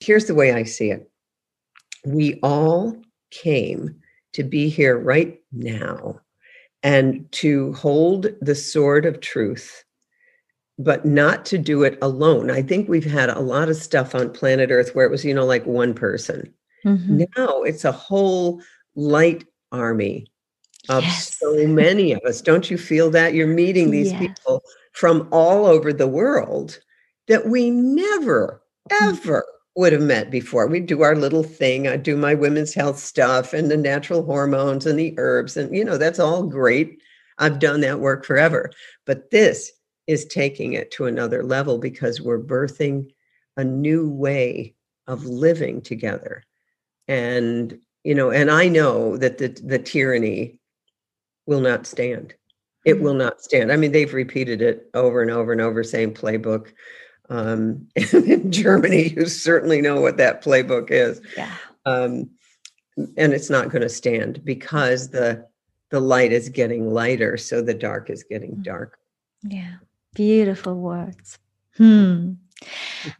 here's the way I see it we all came to be here right now and to hold the sword of truth, but not to do it alone. I think we've had a lot of stuff on planet Earth where it was, you know, like one person. Mm-hmm. Now it's a whole light army of yes. so many of us. Don't you feel that? You're meeting these people from all over the world that we never, mm. ever would have met before. We'd do our little thing. I do my women's health stuff and the natural hormones and the herbs. And, you know, that's all great. I've done that work forever. But this is taking it to another level because we're birthing a new way of living together. And, you know, and I know that the, the tyranny will not stand. It will mm-hmm. not stand. I mean, they've repeated it over and over and over, same playbook um, in Germany you certainly know what that playbook is. Yeah. Um, and it's not going to stand because the the light is getting lighter, so the dark is getting mm. dark. Yeah, beautiful words. Hmm.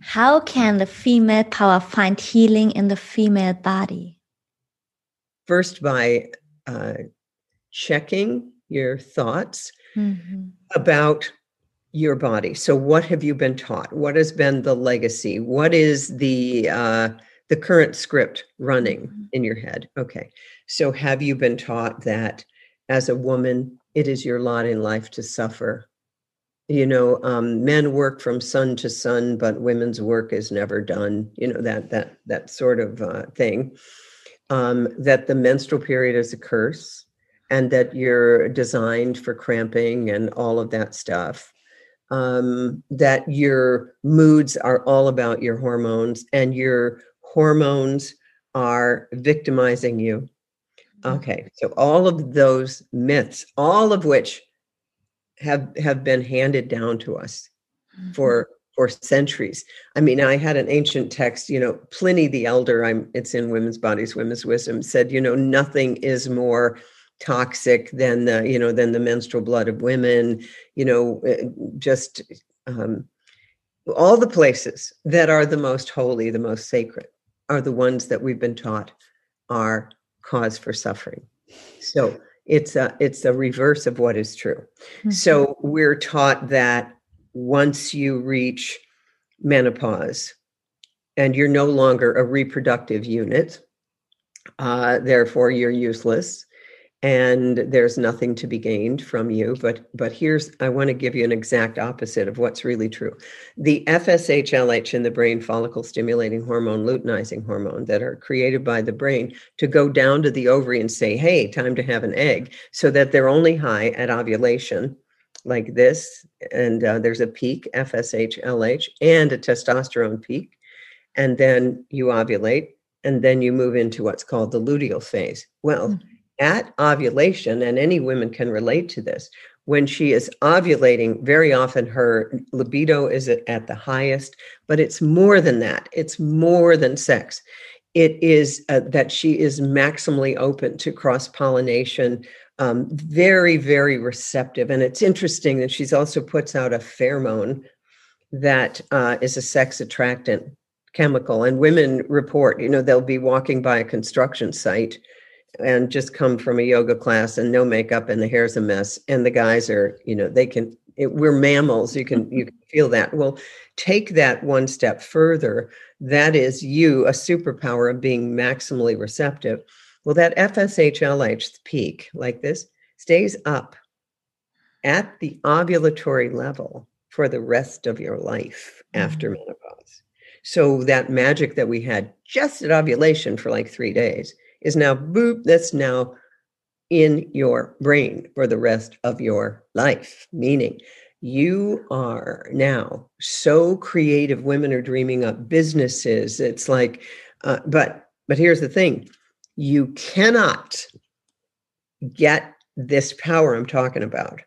How can the female power find healing in the female body? First, by uh, checking your thoughts mm-hmm. about your body. So, what have you been taught? What has been the legacy? What is the uh, the current script running mm-hmm. in your head? Okay, so have you been taught that as a woman, it is your lot in life to suffer? You know, um, men work from sun to sun, but women's work is never done. You know that that that sort of uh, thing. Um, that the menstrual period is a curse, and that you're designed for cramping and all of that stuff um, that your moods are all about your hormones and your hormones are victimizing you. Mm-hmm. Okay, so all of those myths, all of which have have been handed down to us mm-hmm. for for centuries. I mean, I had an ancient text, you know, Pliny the Elder, I'm it's in Women's Bodies, Women's Wisdom, said, you know, nothing is more toxic than the you know than the menstrual blood of women you know eh, just um, all the places that are the most holy the most sacred are the ones that we've been taught are cause for suffering. So it's a it's a reverse of what is true. Mm-hmm. so we're taught that once you reach menopause and you're no longer a reproductive unit uh, therefore you're useless and there's nothing to be gained from you but but here's i want to give you an exact opposite of what's really true. The fsh lh in the brain follicle stimulating hormone luteinizing hormone that are created by the brain to go down to the ovary and say hey time to have an egg so that they're only high at ovulation like this and uh, there's a peak fsh lh and a testosterone peak and then you ovulate and then you move into what's called the luteal phase. Well mm-hmm at ovulation, and any women can relate to this, when she is ovulating, very often her libido is at the highest, but it's more than that. It's more than sex. It is uh, that she is maximally open to cross pollination, um, very, very receptive. And it's interesting that she's also puts out a pheromone that uh, is a sex attractant chemical. And women report, you know, they'll be walking by a construction site and just come from a yoga class and no makeup and the hair's a mess. And the guys are you know they can it, we're mammals. You can you can feel that. Well take that one step further. That is you a superpower of being maximally receptive. Well that fshlh peak like this stays up at the ovulatory level for the rest of your life after mm-hmm. menopause. So that magic that we had just at ovulation for like three days is now boop, that's now in your brain for the rest of your life. Meaning, you are now so creative. Women are dreaming up businesses. It's like, uh, but but here's the thing: you cannot get this power I'm talking about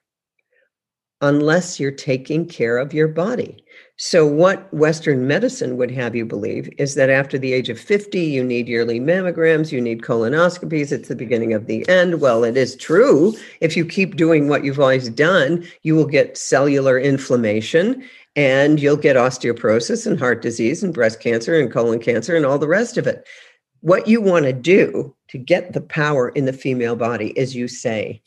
unless you're taking care of your body. So, what Western medicine would have you believe is that after the age of 50, you need yearly mammograms, you need colonoscopies, it's the beginning of the end. Well, it is true. If you keep doing what you've always done, you will get cellular inflammation and you'll get osteoporosis and heart disease and breast cancer and colon cancer and all the rest of it. What you want to do to get the power in the female body is you say,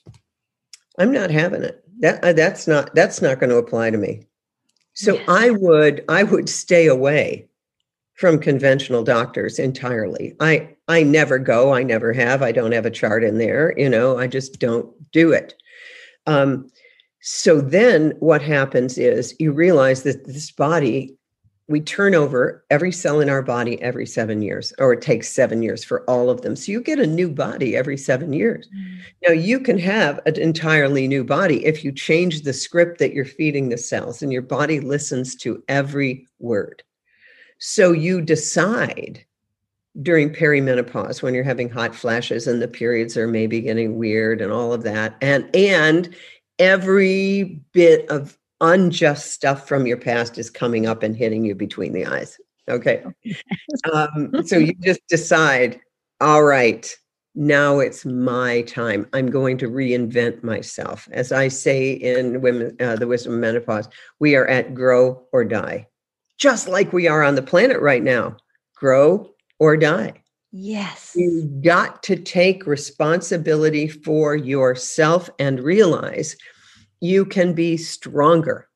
I'm not having it. That uh, that's not that's not going to apply to me. So yes. I would I would stay away from conventional doctors entirely. I I never go, I never have. I don't have a chart in there, you know, I just don't do it. Um, so then what happens is you realize that this body we turn over every cell in our body every seven years, or it takes seven years for all of them. So you get a new body every seven years. Mm. Now, you can have an entirely new body if you change the script that you're feeding the cells, and your body listens to every word. So you decide during perimenopause when you're having hot flashes and the periods are maybe getting weird and all of that and and every bit of unjust stuff from your past is coming up and hitting you between the eyes okay um, so you just decide all right now it's my time i'm going to reinvent myself as i say in women uh, the wisdom of menopause we are at grow or die just like we are on the planet right now grow or die. Yes. You've got to take responsibility for yourself and realize you can be stronger.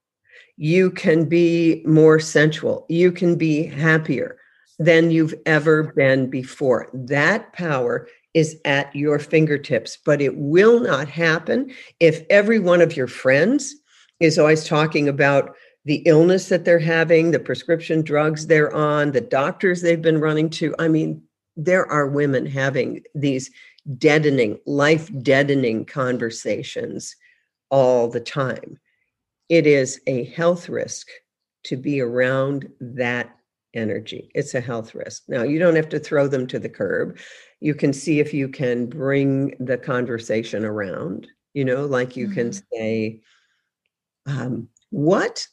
You can be more sensual. You can be happier than you've ever been before. That power is at your fingertips, but it will not happen if every one of your friends is always talking about the illness that they're having, the prescription drugs they're on, the doctors they've been running to. I mean, there are women having these deadening, life deadening conversations all the time. It is a health risk to be around that energy. It's a health risk. Now, you don't have to throw them to the curb. You can see if you can bring the conversation around, you know, like you mm-hmm. can say, um, What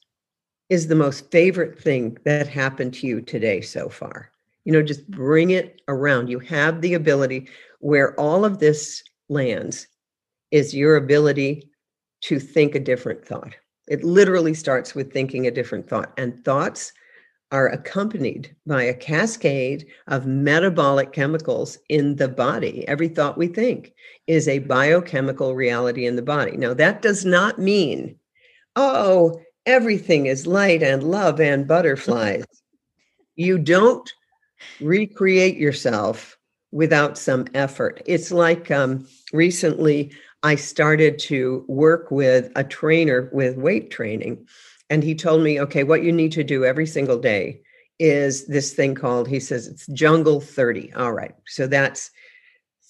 is the most favorite thing that happened to you today so far? You know, just bring it around. You have the ability where all of this lands is your ability to think a different thought. It literally starts with thinking a different thought, and thoughts are accompanied by a cascade of metabolic chemicals in the body. Every thought we think is a biochemical reality in the body. Now, that does not mean, oh, everything is light and love and butterflies. you don't recreate yourself without some effort. It's like um, recently I started to work with a trainer with weight training. And he told me, okay, what you need to do every single day is this thing called, he says it's Jungle 30. All right. So that's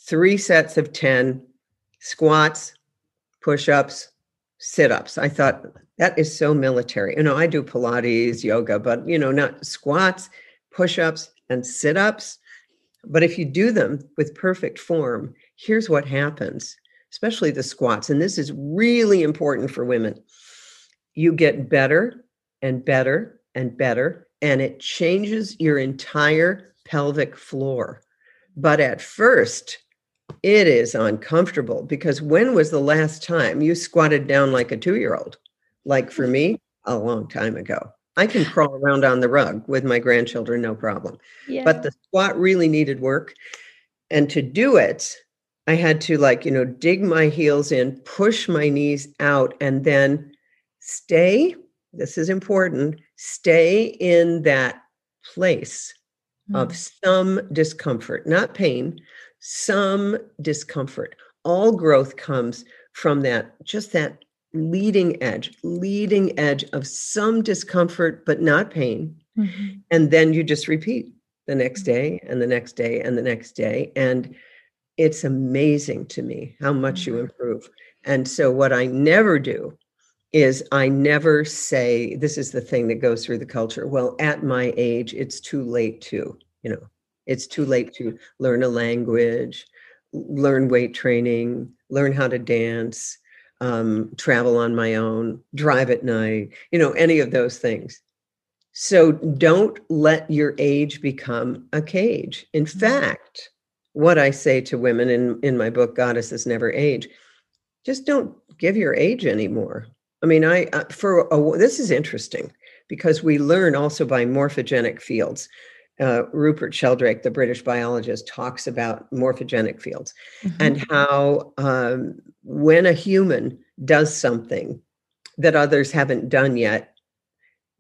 three sets of 10 squats, push ups, sit ups. I thought that is so military. You know, I do Pilates, yoga, but, you know, not squats, push ups, and sit ups. But if you do them with perfect form, here's what happens, especially the squats. And this is really important for women. You get better and better and better, and it changes your entire pelvic floor. But at first, it is uncomfortable because when was the last time you squatted down like a two year old? Like for me, a long time ago. I can crawl around on the rug with my grandchildren, no problem. Yeah. But the squat really needed work. And to do it, I had to, like, you know, dig my heels in, push my knees out, and then stay. This is important stay in that place mm. of some discomfort, not pain, some discomfort. All growth comes from that, just that leading edge, leading edge of some discomfort, but not pain. Mm-hmm. And then you just repeat the next mm-hmm. day and the next day and the next day. And it's amazing to me how much you mm-hmm. improve. And so, what I never do is I never say, this is the thing that goes through the culture. Well, at my age, it's too late to, you know, it's too late to learn a language, learn weight training, learn how to dance, um, travel on my own, drive at night, you know, any of those things. So don't let your age become a cage. In mm-hmm. fact, what I say to women in, in my book, Goddesses Never Age, just don't give your age anymore. I mean, I, uh, for a, this is interesting. because we learn also by morphogenic fields. Uh, Rupert Sheldrake, the British biologist, talks about morphogenic fields mm-hmm. and how um, when a human does something that others haven't done yet,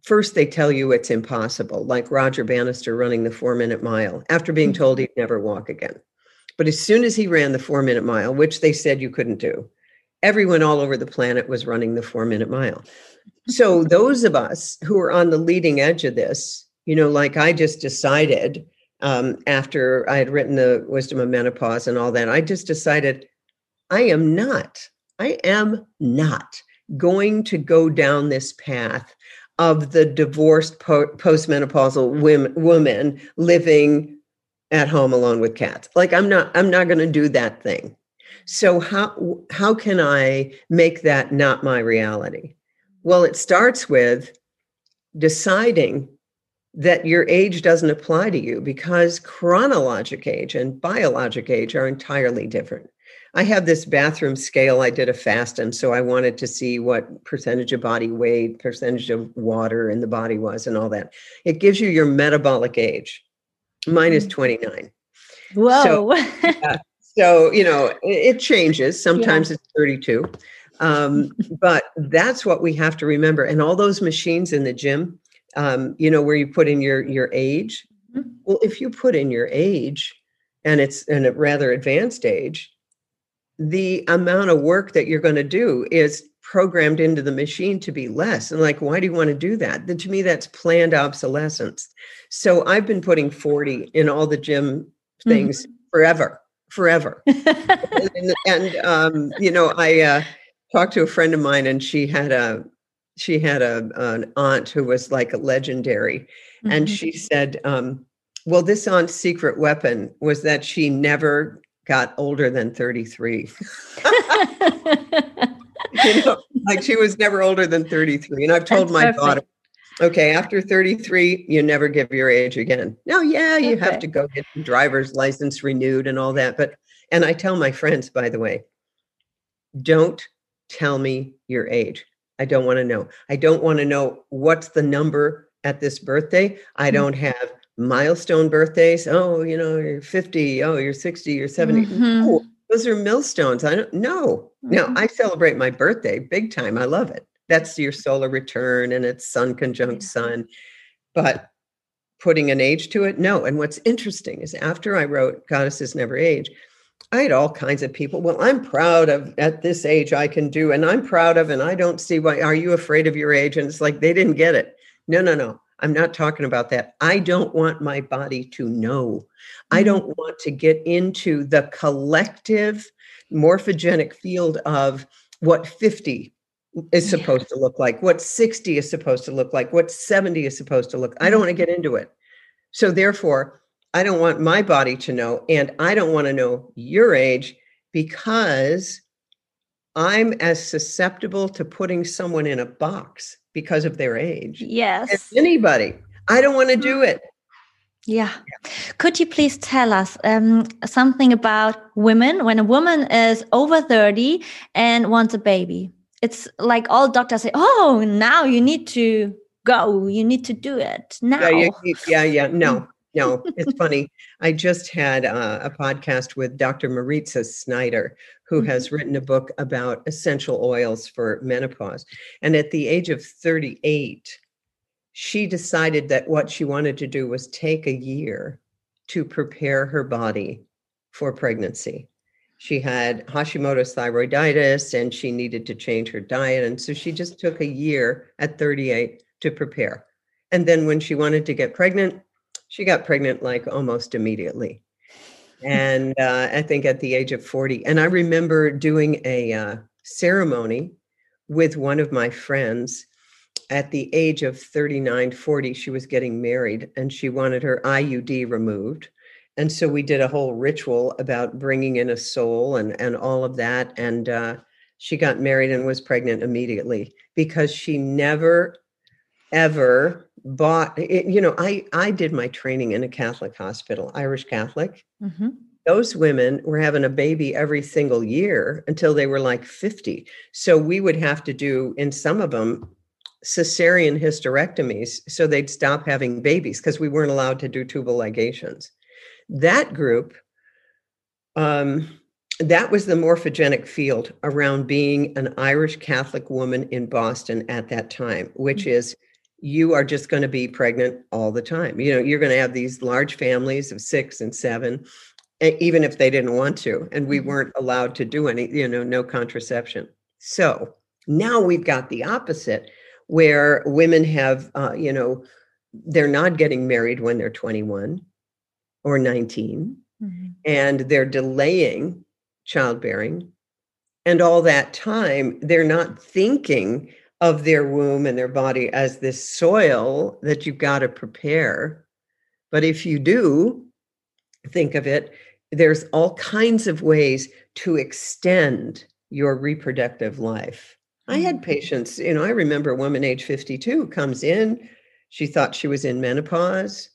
first they tell you it's impossible, like Roger Bannister running the four minute mile after being mm-hmm. told he'd never walk again. But as soon as he ran the four minute mile, which they said you couldn't do, everyone all over the planet was running the four minute mile. So, those of us who are on the leading edge of this, you know, like I just decided um, after I had written the Wisdom of Menopause and all that, I just decided I am not, I am not going to go down this path of the divorced po- postmenopausal women, woman living at home alone with cats. Like I'm not, I'm not going to do that thing. So how how can I make that not my reality? Well, it starts with deciding that your age doesn't apply to you because chronologic age and biologic age are entirely different. I have this bathroom scale. I did a fast, and so I wanted to see what percentage of body weight, percentage of water in the body was, and all that. It gives you your metabolic age. Mine is mm. 29. Whoa. So, uh, so you know, it, it changes. Sometimes yeah. it's 32. Um, but that's what we have to remember. And all those machines in the gym, um, you know, where you put in your your age. Mm-hmm. Well, if you put in your age, and it's in a rather advanced age, the amount of work that you're going to do is programmed into the machine to be less. And like, why do you want to do that? Then to me, that's planned obsolescence. So I've been putting 40 in all the gym mm-hmm. things mm-hmm. forever, forever. and, and um, you know, I uh, talked to a friend of mine and she had a she had a an aunt who was like a legendary mm-hmm. and she said um, well this aunt's secret weapon was that she never got older than 33 you know, like she was never older than 33 and i've told That's my perfect. daughter okay after 33 you never give your age again no yeah you okay. have to go get your driver's license renewed and all that but and i tell my friends by the way don't tell me your age. I don't want to know. I don't want to know what's the number at this birthday. I mm-hmm. don't have milestone birthdays. Oh, you know, you're 50. Oh, you're 60. You're 70. Mm-hmm. Oh, those are millstones. I don't know. Mm-hmm. Now, I celebrate my birthday big time. I love it. That's your solar return and it's sun conjunct sun. But putting an age to it, no. And what's interesting is after I wrote Goddesses Never Age, I had all kinds of people. Well, I'm proud of at this age I can do, and I'm proud of, and I don't see why. Are you afraid of your age? And it's like they didn't get it. No, no, no. I'm not talking about that. I don't want my body to know. I mm-hmm. don't want to get into the collective morphogenic field of what 50 is supposed yeah. to look like, what 60 is supposed to look like, what 70 is supposed to look. I don't want to mm-hmm. get into it. So therefore, I don't want my body to know, and I don't want to know your age because I'm as susceptible to putting someone in a box because of their age. Yes. As anybody. I don't want to do it. Yeah. Could you please tell us um, something about women when a woman is over 30 and wants a baby? It's like all doctors say, oh, now you need to go. You need to do it now. Yeah, yeah, yeah. yeah. No, no, it's funny. I just had uh, a podcast with Dr. Mariza Snyder, who mm-hmm. has written a book about essential oils for menopause. And at the age of 38, she decided that what she wanted to do was take a year to prepare her body for pregnancy. She had Hashimoto's thyroiditis and she needed to change her diet. And so she just took a year at 38 to prepare. And then when she wanted to get pregnant, she got pregnant like almost immediately. And uh, I think at the age of 40. And I remember doing a uh, ceremony with one of my friends at the age of 39, 40. She was getting married and she wanted her IUD removed. And so we did a whole ritual about bringing in a soul and, and all of that. And uh, she got married and was pregnant immediately because she never, ever bought it, you know i i did my training in a catholic hospital irish catholic mm-hmm. those women were having a baby every single year until they were like 50 so we would have to do in some of them cesarean hysterectomies so they'd stop having babies because we weren't allowed to do tubal ligations. That group, um, that was the morphogenic field around being an Irish Catholic woman in Boston at that time, which mm-hmm. is you are just going to be pregnant all the time. You know, you're going to have these large families of six and seven, even if they didn't want to. And we mm-hmm. weren't allowed to do any, you know, no contraception. So now we've got the opposite where women have, uh, you know, they're not getting married when they're 21 or 19, mm-hmm. and they're delaying childbearing. And all that time, they're not thinking of their womb and their body as this soil that you've got to prepare. But if you do think of it, there's all kinds of ways to extend your reproductive life. I had mm. patients, you know, I remember a woman age 52 comes in, she thought she was in menopause.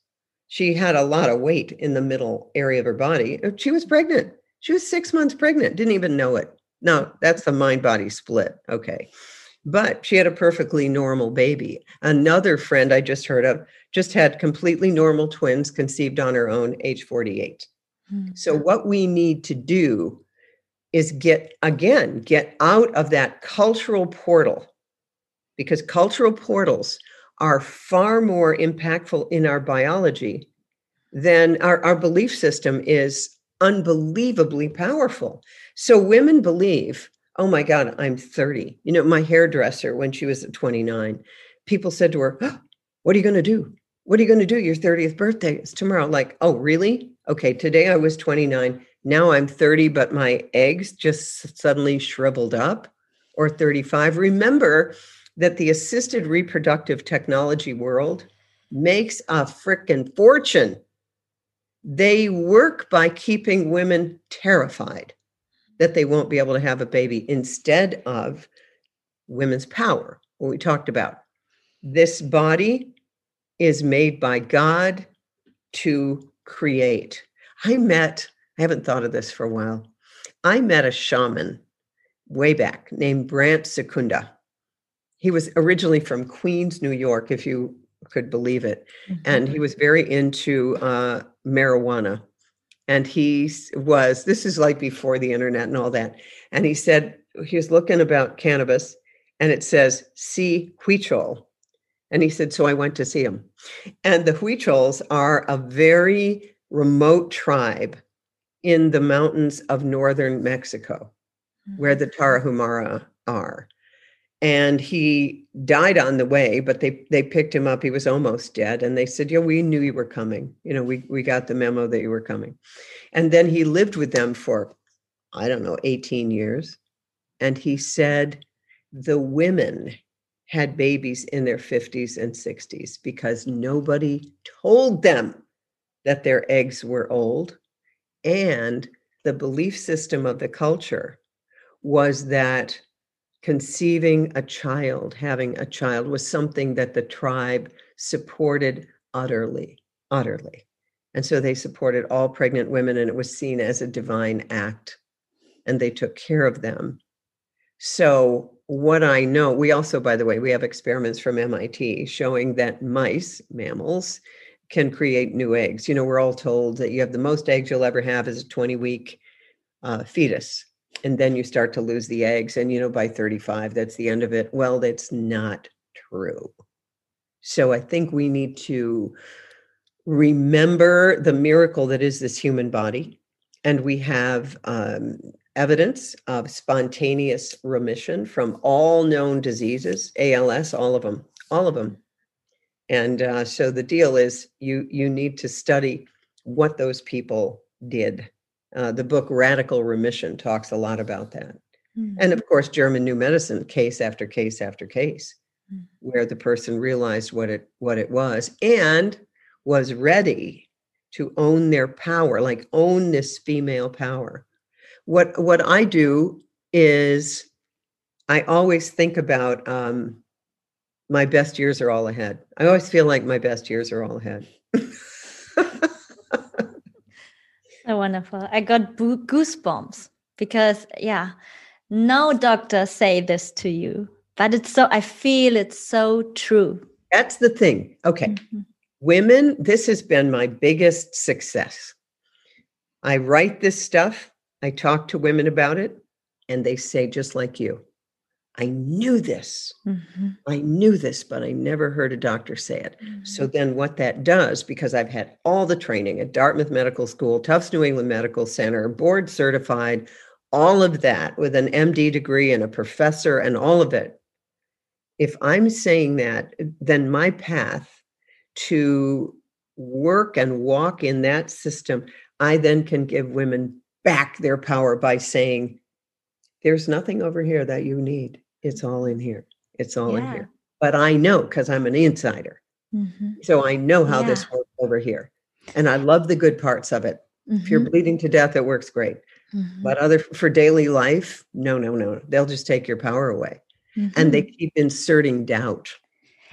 She had a lot of weight in the middle area of her body. She was pregnant. She was six months pregnant, didn't even know it. No, that's the mind body split. Okay. But she had a perfectly normal baby. Another friend I just heard of just had completely normal twins conceived on her own, age 48. Mm-hmm. So, what we need to do is get, again, get out of that cultural portal because cultural portals are far more impactful in our biology than our, our belief system is unbelievably powerful. So, women believe oh my God, I'm 30. You know, my hairdresser, when she was 29, people said to her, oh, What are you going to do? What are you going to do? Your 30th birthday is tomorrow. Like, oh, really? Okay, today I was 29. Now I'm 30, but my eggs just suddenly shriveled up, or 35. Remember that the assisted reproductive technology world makes a freaking fortune. They work by keeping women terrified that they won't be able to have a baby instead of women's power, what we talked about. This body is made by God to create. I met, I haven't thought of this for a while. I met a shaman way back named Brant Secunda. He was originally from Queens, New York, if you could believe it. Mm-hmm. And he was very into uh, marijuana and he was this is like before the internet and all that and he said he was looking about cannabis and it says see huichol and he said so i went to see him and the huichols are a very remote tribe in the mountains of northern mexico where the mm-hmm. tarahumara are and he died on the way but they they picked him up. He was almost dead. And they said yeah we knew you were coming. You know we we got the memo that you were coming. And then he lived with them for i don't know 18 years. And he said the women had babies in their 50s and 60s because nobody told them that their eggs were old. And the belief system of the culture was that conceiving a child, having a child, was something that the tribe supported utterly, utterly. And so they supported all pregnant women, and it was seen as a divine act, and they took care of them. So, what I know, we also, by the way, we have experiments from MIT showing that mice, mammals, can create new eggs. You know, we're all told that you have the most eggs you'll ever have is a 20 week uh, fetus and then you start to lose the eggs and you know by 35 that's the end of it. Well that's not true. So i think we need to remember the miracle that is this human body and we have um, evidence of spontaneous remission from all known diseases als all of them all of them and uh, so the deal is you you need to study what those people did uh, the book Radical Remission talks a lot about that. Mm-hmm. And of course, German New Medicine, case after case after case, mm-hmm. where the person realized what it what it was and was ready to own their power, like own this female power. What what I do is I always think about um, my best years are all ahead. I always feel like my best years are all ahead. So wonderful. I got goosebumps because, yeah, no doctor say this to you, but it's so i feel it's so true that's the thing okay mm-hmm. women this has been my biggest success i write this stuff i talk to women about it and they say just like you I knew this. Mm-hmm. I knew this, but I never heard a doctor say it. Mm-hmm. So then, what that does, because I've had all the training at Dartmouth Medical School, Tufts New England Medical Center, board certified, all of that with an MD degree and a professor and all of it. If I'm saying that, then my path to work and walk in that system, I then can give women back their power by saying, there's nothing over here that you need. It's all in here. It's all yeah. in here. But I know because I'm an insider. Mm-hmm. So I know how yeah. this works over here. And I love the good parts of it. Mm-hmm. If you're mm-hmm. bleeding to death, it works great. Mm-hmm. But other for daily life, no, no, no. They'll just take your power away. And they mm-hmm. keep inserting doubt.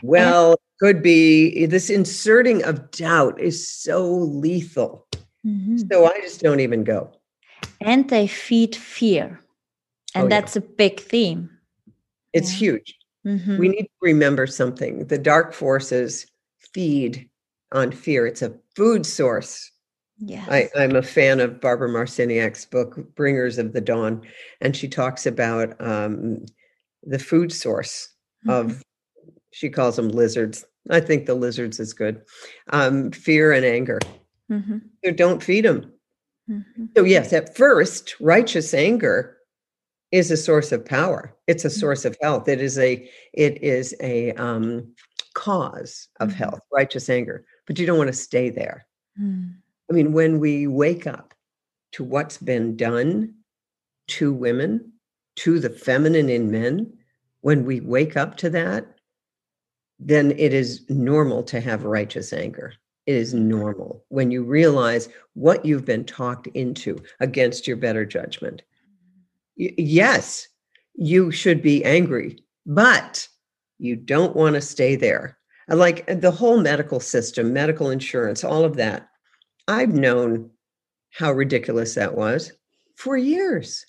Well, and- could be this inserting of doubt is so lethal. Mm-hmm. So I just don't even go. And they feed fear. And oh, that's yeah. a big theme. It's yeah. huge. Mm-hmm. We need to remember something. The dark forces feed on fear. It's a food source. Yes. I, I'm a fan of Barbara Marciniak's book, Bringers of the Dawn, and she talks about um, the food source mm-hmm. of, she calls them lizards. I think the lizards is good. Um, fear and anger. Mm-hmm. So don't feed them. Mm-hmm. So, yes, at first, righteous anger is a source of power it's a mm. source of health it is a it is a um, cause of mm-hmm. health righteous anger but you don't want to stay there mm. i mean when we wake up to what's been done to women to the feminine in men when we wake up to that then it is normal to have righteous anger it is normal when you realize what you've been talked into against your better judgment yes, you should be angry, but you don't want to stay there. Like the whole medical system, medical insurance, all of that. I've known how ridiculous that was for years.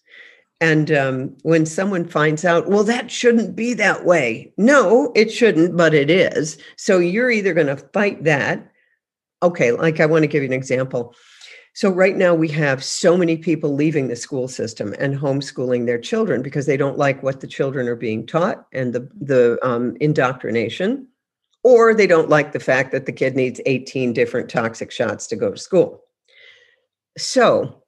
And um, when someone finds out, well, that shouldn't be that way. No, it shouldn't, but it is. So you're either going to fight that. Okay, like I want to give you an example. So, right now, we have so many people leaving the school system and homeschooling their children because they don't like what the children are being taught and the, the um, indoctrination, or they don't like the fact that the kid needs 18 different toxic shots to go to school. So,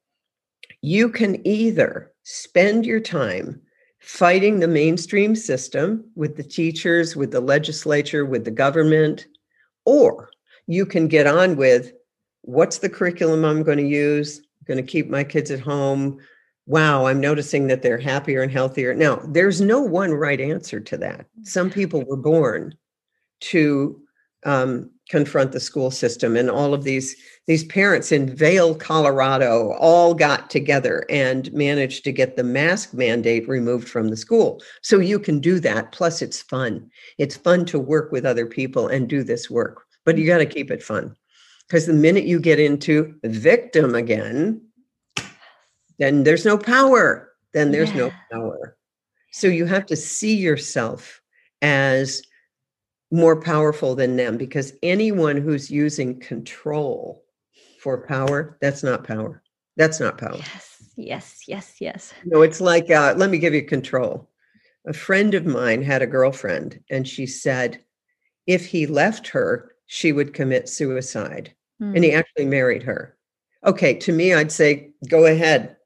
you can either spend your time fighting the mainstream system with the teachers, with the legislature, with the government, or you can get on with what's the curriculum I'm going to use? I'm going to keep my kids at home. Wow, I'm noticing that they're happier and healthier. Now, there's no one right answer to that. Some people were born to um, confront the school system, and all of these these parents in Vail, Colorado, all got together and managed to get the mask mandate removed from the school. So you can do that. Plus, it's fun. It's fun to work with other people and do this work, but you got to keep it fun. Because the minute you get into victim again, then there's no power. Then there's yeah. no power. So you have to see yourself as more powerful than them because anyone who's using control for power, that's not power. That's not power. Yes, yes, yes, yes. No, it's like, uh, let me give you control. A friend of mine had a girlfriend, and she said if he left her, she would commit suicide mm. and he hmm. actually married her. Okay, to me, I'd say, go ahead.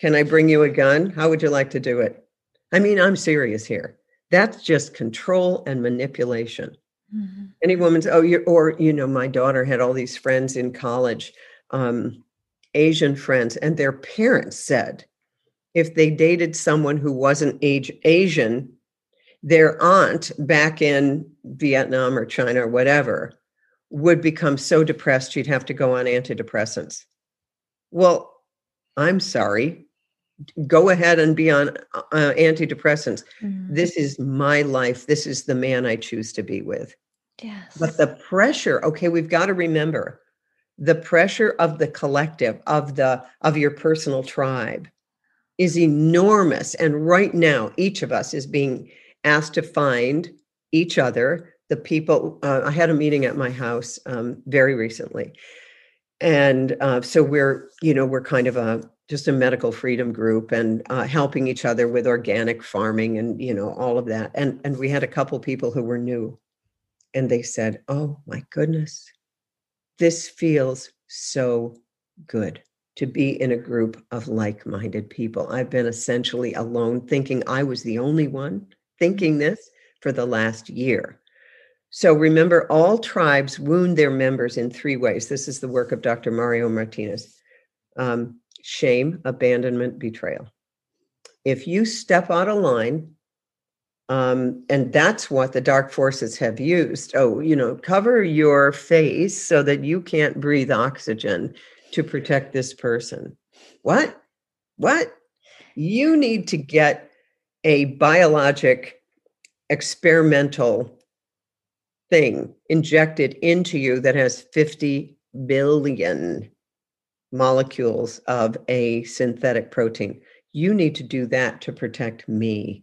Can I bring you a gun? How would you like to do it? I mean, I'm serious here. That's just control and manipulation. Mm-hmm. Any woman's, oh, you or, you know, my daughter had all these friends in college, um, Asian friends, and their parents said if they dated someone who wasn't age, Asian, their aunt back in Vietnam or China or whatever would become so depressed she'd have to go on antidepressants. Well, I'm sorry. Go ahead and be on uh, antidepressants. Mm-hmm. This is my life. This is the man I choose to be with. Yes. But the pressure, okay, we've got to remember the pressure of the collective of the of your personal tribe is enormous and right now each of us is being asked to find each other, the people. Uh, I had a meeting at my house um, very recently, and uh, so we're you know we're kind of a just a medical freedom group and uh, helping each other with organic farming and you know all of that. And and we had a couple people who were new, and they said, "Oh my goodness, this feels so good." to be in a group of like minded people. I've been essentially alone, thinking I was the only one thinking this for the last year. So remember, all tribes wound their members in three ways. This is the work of Dr. Mario Martinez um, shame, abandonment, betrayal. If you step out of line, um, and that's what the dark forces have used. Oh, you know, cover your face so that you can't breathe oxygen to protect this person. What? What? You need to get a biologic experimental thing injected into you that has 50 billion molecules of a synthetic protein. You need to do that to protect me.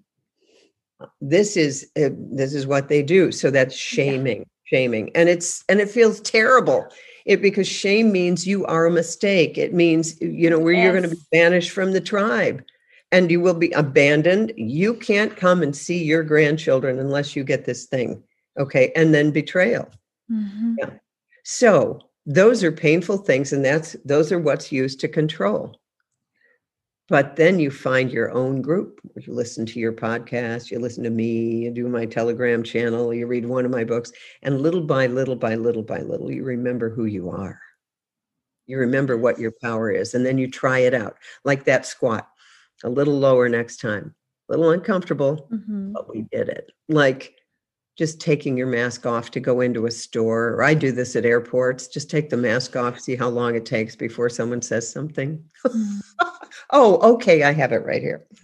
This is uh, this is what they do. So that's shaming, yeah. shaming, and it's and it feels terrible it because shame means you are a mistake. It means, you know, where yes. you're going to be banished from the tribe and you will be abandoned. You can't come and see your grandchildren unless you get this thing. Okay. And then betrayal. Mm-hmm. Yeah. So those are painful things. And that's, those are what's used to control. But then you find your own group. You listen to your podcast, you listen to me, you do my Telegram channel, you read one of my books, and little by little by little by little, you remember who you are. You remember what your power is, and then you try it out, like that squat, a little lower next time, a little uncomfortable, mm-hmm. but we did it. Like just taking your mask off to go into a store, or I do this at airports, just take the mask off, see how long it takes before someone says something. Mm. oh, okay, I have it right here.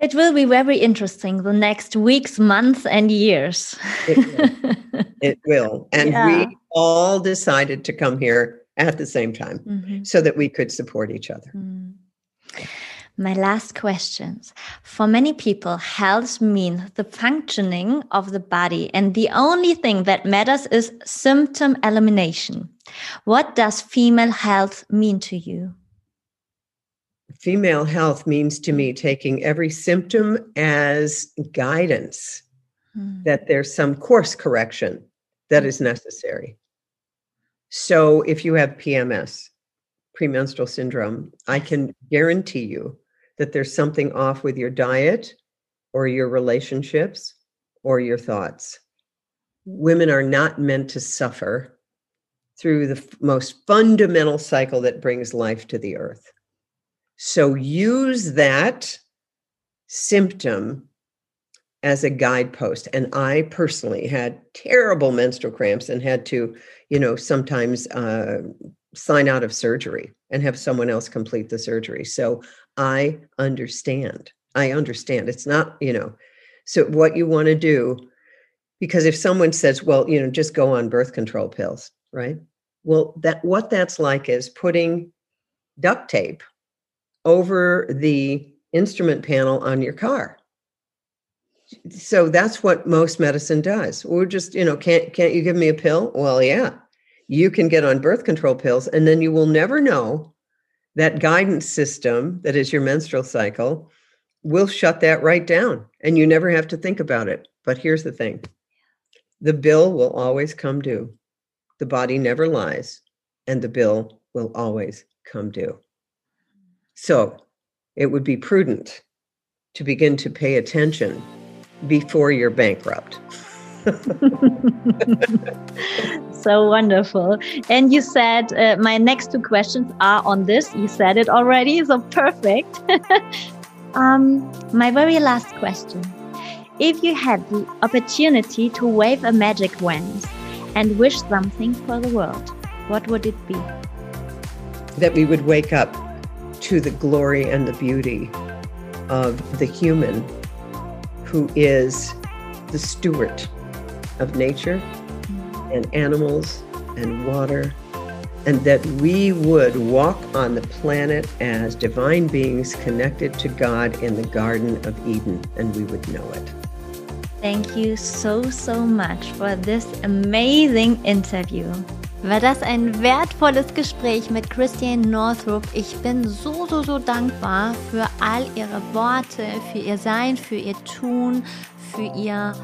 it will be very interesting the next weeks, months, and years. it, will. it will. And yeah. we all decided to come here at the same time mm-hmm. so that we could support each other. Mm. My last questions. For many people, health means the functioning of the body, and the only thing that matters is symptom elimination. What does female health mean to you? Female health means to me taking every symptom as guidance, hmm. that there's some course correction that is necessary. So if you have PMS, premenstrual syndrome, I can guarantee you that there's something off with your diet or your relationships or your thoughts. Women are not meant to suffer through the f- most fundamental cycle that brings life to the earth. So use that symptom as a guidepost. And I personally had terrible menstrual cramps and had to, you know, sometimes uh, sign out of surgery and have someone else complete the surgery. So I understand. I understand. It's not, you know, so what you want to do, because if someone says, well, you know, just go on birth control pills, right? Well, that what that's like is putting duct tape over the instrument panel on your car. So that's what most medicine does. We're just, you know, can't can't you give me a pill? Well, yeah. You can get on birth control pills and then you will never know that guidance system that is your menstrual cycle will shut that right down and you never have to think about it. But here's the thing the bill will always come due. The body never lies, and the bill will always come due. So it would be prudent to begin to pay attention before you're bankrupt. so wonderful. And you said uh, my next two questions are on this. You said it already, so perfect. um, my very last question. If you had the opportunity to wave a magic wand and wish something for the world, what would it be? That we would wake up to the glory and the beauty of the human who is the steward of nature and animals and water and that we would walk on the planet as divine beings connected to God in the Garden of Eden, and we would know it. Thank you so, so much for this amazing interview. War das ein wertvolles Gespräch mit Christiane Northrup. Ich bin so, so, so dankbar für all ihre Worte, für ihr Sein, für ihr Tun, für ihr,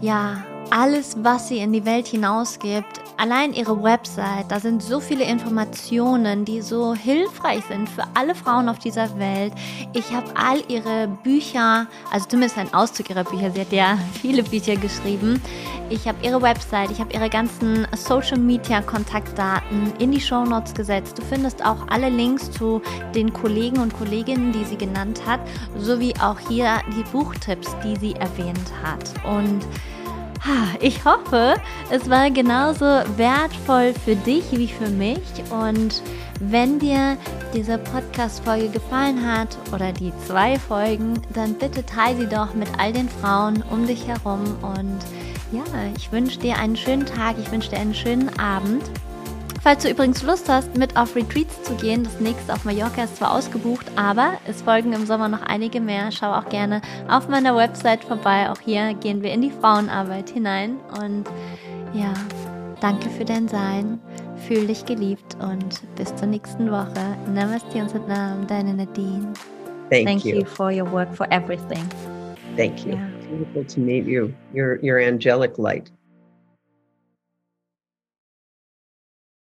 ja, alles, was sie in die Welt hinausgibt allein ihre Website, da sind so viele Informationen, die so hilfreich sind für alle Frauen auf dieser Welt. Ich habe all ihre Bücher, also zumindest ein Auszug ihrer Bücher, sie hat ja viele Bücher geschrieben. Ich habe ihre Website, ich habe ihre ganzen Social Media Kontaktdaten in die Show Notes gesetzt. Du findest auch alle Links zu den Kollegen und Kolleginnen, die sie genannt hat, sowie auch hier die Buchtipps, die sie erwähnt hat. Und ich hoffe, es war genauso wertvoll für dich wie für mich. Und wenn dir diese Podcast-Folge gefallen hat oder die zwei Folgen, dann bitte teile sie doch mit all den Frauen um dich herum. Und ja, ich wünsche dir einen schönen Tag, ich wünsche dir einen schönen Abend. Falls du übrigens Lust hast, mit auf Retreats zu gehen, das nächste auf Mallorca ist zwar ausgebucht, aber es folgen im Sommer noch einige mehr. Schau auch gerne auf meiner Website vorbei. Auch hier gehen wir in die Frauenarbeit hinein. Und ja, danke für dein Sein. Fühl dich geliebt und bis zur nächsten Woche. Namaste und Satnam, deine Nadine. Thank, Thank you. you for your work, for everything. Thank you. Yeah. Beautiful to meet you. Your your angelic light.